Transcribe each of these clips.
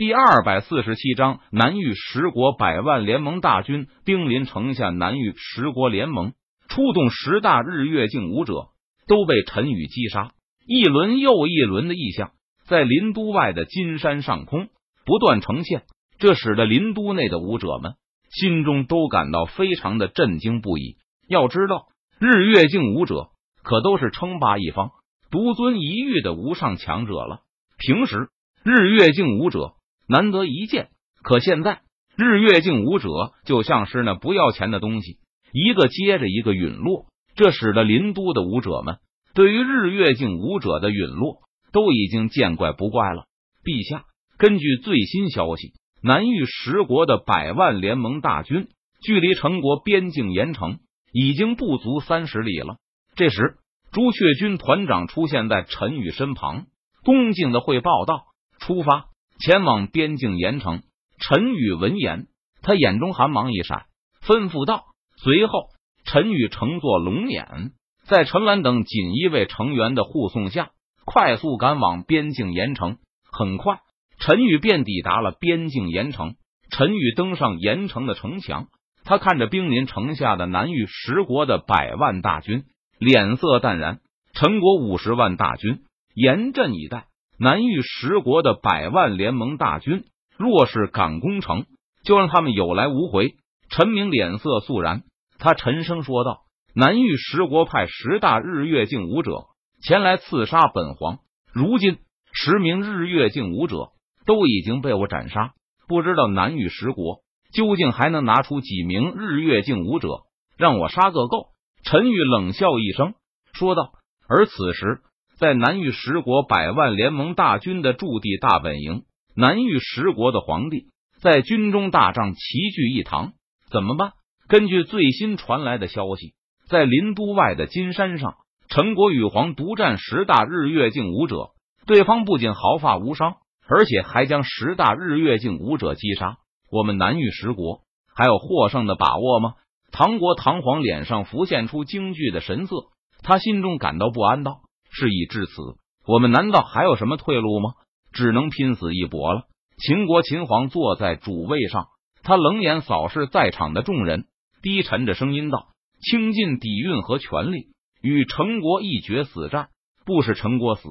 第二百四十七章，南域十国百万联盟大军兵临城下，南域十国联盟出动十大日月镜武者，都被陈宇击杀。一轮又一轮的异象在林都外的金山上空不断呈现，这使得林都内的武者们心中都感到非常的震惊不已。要知道，日月镜武者可都是称霸一方、独尊一域的无上强者了。平时日月镜武者。难得一见，可现在日月镜武者就像是那不要钱的东西，一个接着一个陨落。这使得林都的武者们对于日月镜武者的陨落都已经见怪不怪了。陛下，根据最新消息，南域十国的百万联盟大军距离陈国边境盐城已经不足三十里了。这时，朱雀军团长出现在陈宇身旁，恭敬的汇报道：“出发。”前往边境盐城，陈宇闻言，他眼中寒芒一闪，吩咐道：“随后，陈宇乘坐龙辇，在陈岚等锦衣卫成员的护送下，快速赶往边境盐城。很快，陈宇便抵达了边境盐城。陈宇登上盐城的城墙，他看着兵临城下的南域十国的百万大军，脸色淡然。陈国五十万大军严阵以待。南域十国的百万联盟大军，若是敢攻城，就让他们有来无回。陈明脸色肃然，他沉声说道：“南域十国派十大日月镜武者前来刺杀本皇，如今十名日月镜武者都已经被我斩杀，不知道南域十国究竟还能拿出几名日月镜武者让我杀个够。”陈宇冷笑一声说道，而此时。在南域十国百万联盟大军的驻地大本营，南域十国的皇帝在军中大帐齐聚一堂。怎么办？根据最新传来的消息，在林都外的金山上，陈国羽皇独占十大日月镜武者，对方不仅毫发无伤，而且还将十大日月镜武者击杀。我们南域十国还有获胜的把握吗？唐国唐皇脸上浮现出惊惧的神色，他心中感到不安道。事已至此，我们难道还有什么退路吗？只能拼死一搏了。秦国秦皇坐在主位上，他冷眼扫视在场的众人，低沉着声音道：“倾尽底蕴和权力，与陈国一决死战，不是陈国死，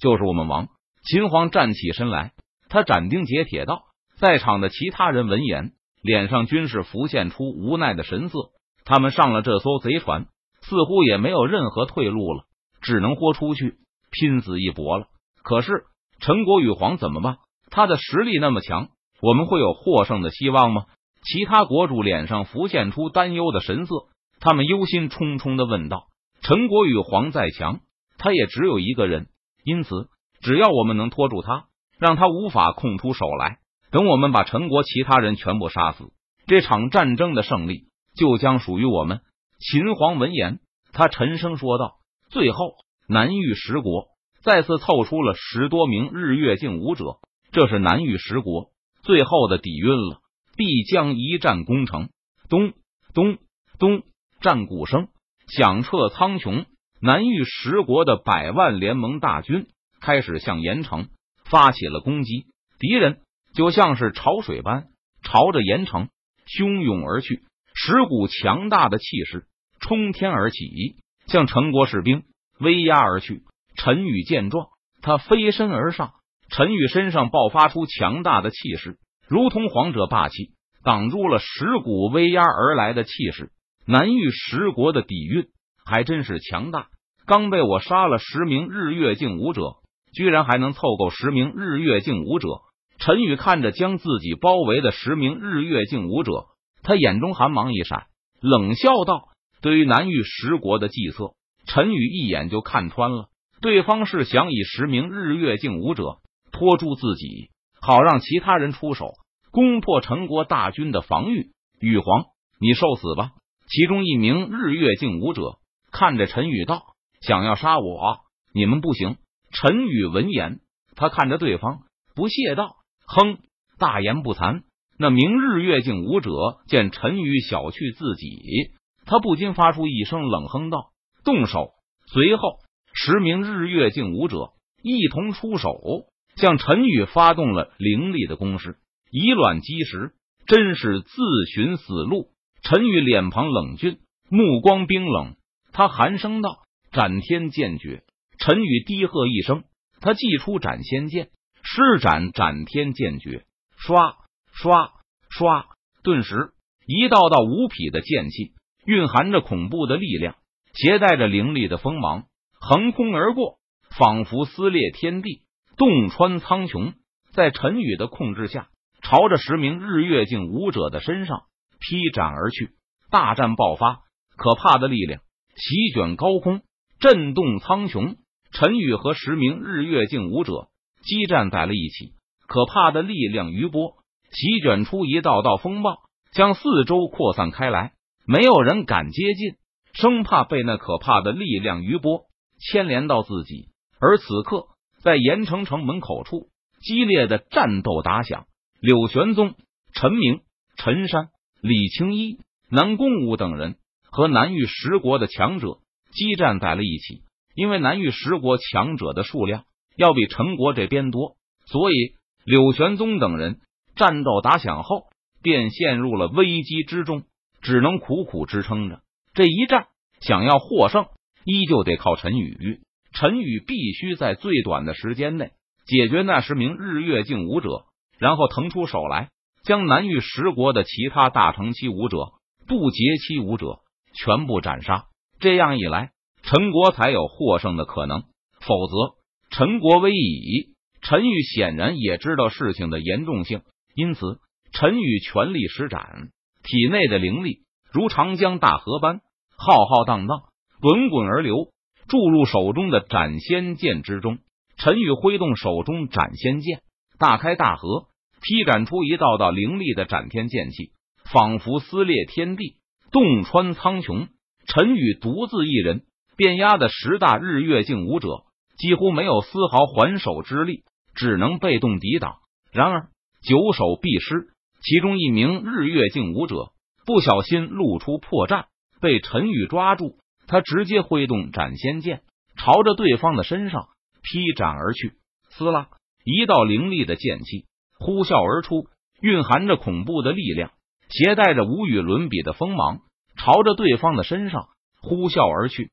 就是我们亡。”秦皇站起身来，他斩钉截铁道：“在场的其他人闻言，脸上均是浮现出无奈的神色。他们上了这艘贼船，似乎也没有任何退路了。”只能豁出去，拼死一搏了。可是陈国与皇怎么办？他的实力那么强，我们会有获胜的希望吗？其他国主脸上浮现出担忧的神色，他们忧心忡忡的问道：“陈国与皇再强，他也只有一个人，因此只要我们能拖住他，让他无法空出手来，等我们把陈国其他人全部杀死，这场战争的胜利就将属于我们。”秦皇闻言，他沉声说道。最后，南域十国再次凑出了十多名日月镜武者，这是南域十国最后的底蕴了，必将一战攻城。咚咚咚，战鼓声响彻苍穹，南域十国的百万联盟大军开始向盐城发起了攻击，敌人就像是潮水般朝着盐城汹涌而去，十股强大的气势冲天而起。向陈国士兵威压而去。陈宇见状，他飞身而上。陈宇身上爆发出强大的气势，如同皇者霸气，挡住了十股威压而来的气势。南域十国的底蕴还真是强大。刚被我杀了十名日月镜武者，居然还能凑够十名日月镜武者。陈宇看着将自己包围的十名日月镜武者，他眼中寒芒一闪，冷笑道。对于南域十国的计策，陈宇一眼就看穿了。对方是想以十名日月镜武者拖住自己，好让其他人出手攻破陈国大军的防御。羽皇，你受死吧！其中一名日月镜武者看着陈宇道：“想要杀我，你们不行。”陈宇闻言，他看着对方，不屑道：“哼，大言不惭。”那名日月镜武者见陈宇小觑自己。他不禁发出一声冷哼道：“动手！”随后，十名日月镜武者一同出手，向陈宇发动了凌厉的攻势，以卵击石，真是自寻死路。陈宇脸庞冷峻，目光冰冷，他寒声道：“斩天剑诀。”陈宇低喝一声，他祭出斩仙剑，施展斩天剑诀，刷刷刷，顿时一道道无匹的剑气，蕴含着恐怖的力量，携带着凌厉的锋芒，横空而过，仿佛撕裂天地，洞穿苍穹。在陈宇的控制下，朝着十名日月境武者的身上。劈斩而去，大战爆发，可怕的力量席卷高空，震动苍穹。陈宇和十名日月境武者激战在了一起，可怕的力量余波席卷出一道道风暴，将四周扩散开来。没有人敢接近，生怕被那可怕的力量余波牵连到自己。而此刻，在盐城城门口处，激烈的战斗打响。柳玄宗、陈明、陈山。李青衣、南宫武等人和南域十国的强者激战在了一起，因为南域十国强者的数量要比陈国这边多，所以柳玄宗等人战斗打响后便陷入了危机之中，只能苦苦支撑着这一战。想要获胜，依旧得靠陈宇。陈宇必须在最短的时间内解决那十名日月境武者，然后腾出手来。将南域十国的其他大成期武者、不结期武者全部斩杀，这样一来，陈国才有获胜的可能。否则，陈国危矣。陈宇显然也知道事情的严重性，因此陈宇全力施展体内的灵力，如长江大河般浩浩荡荡、滚滚而流，注入手中的斩仙剑之中。陈宇挥动手中斩仙剑，大开大合。劈斩出一道道凌厉的斩天剑气，仿佛撕裂天地，洞穿苍穹。陈宇独自一人，便压的十大日月境武者几乎没有丝毫还手之力，只能被动抵挡。然而九手必失，其中一名日月境武者不小心露出破绽，被陈宇抓住。他直接挥动斩仙剑，朝着对方的身上劈斩而去。撕拉，一道凌厉的剑气。呼啸而出，蕴含着恐怖的力量，携带着无与伦比的锋芒，朝着对方的身上呼啸而去。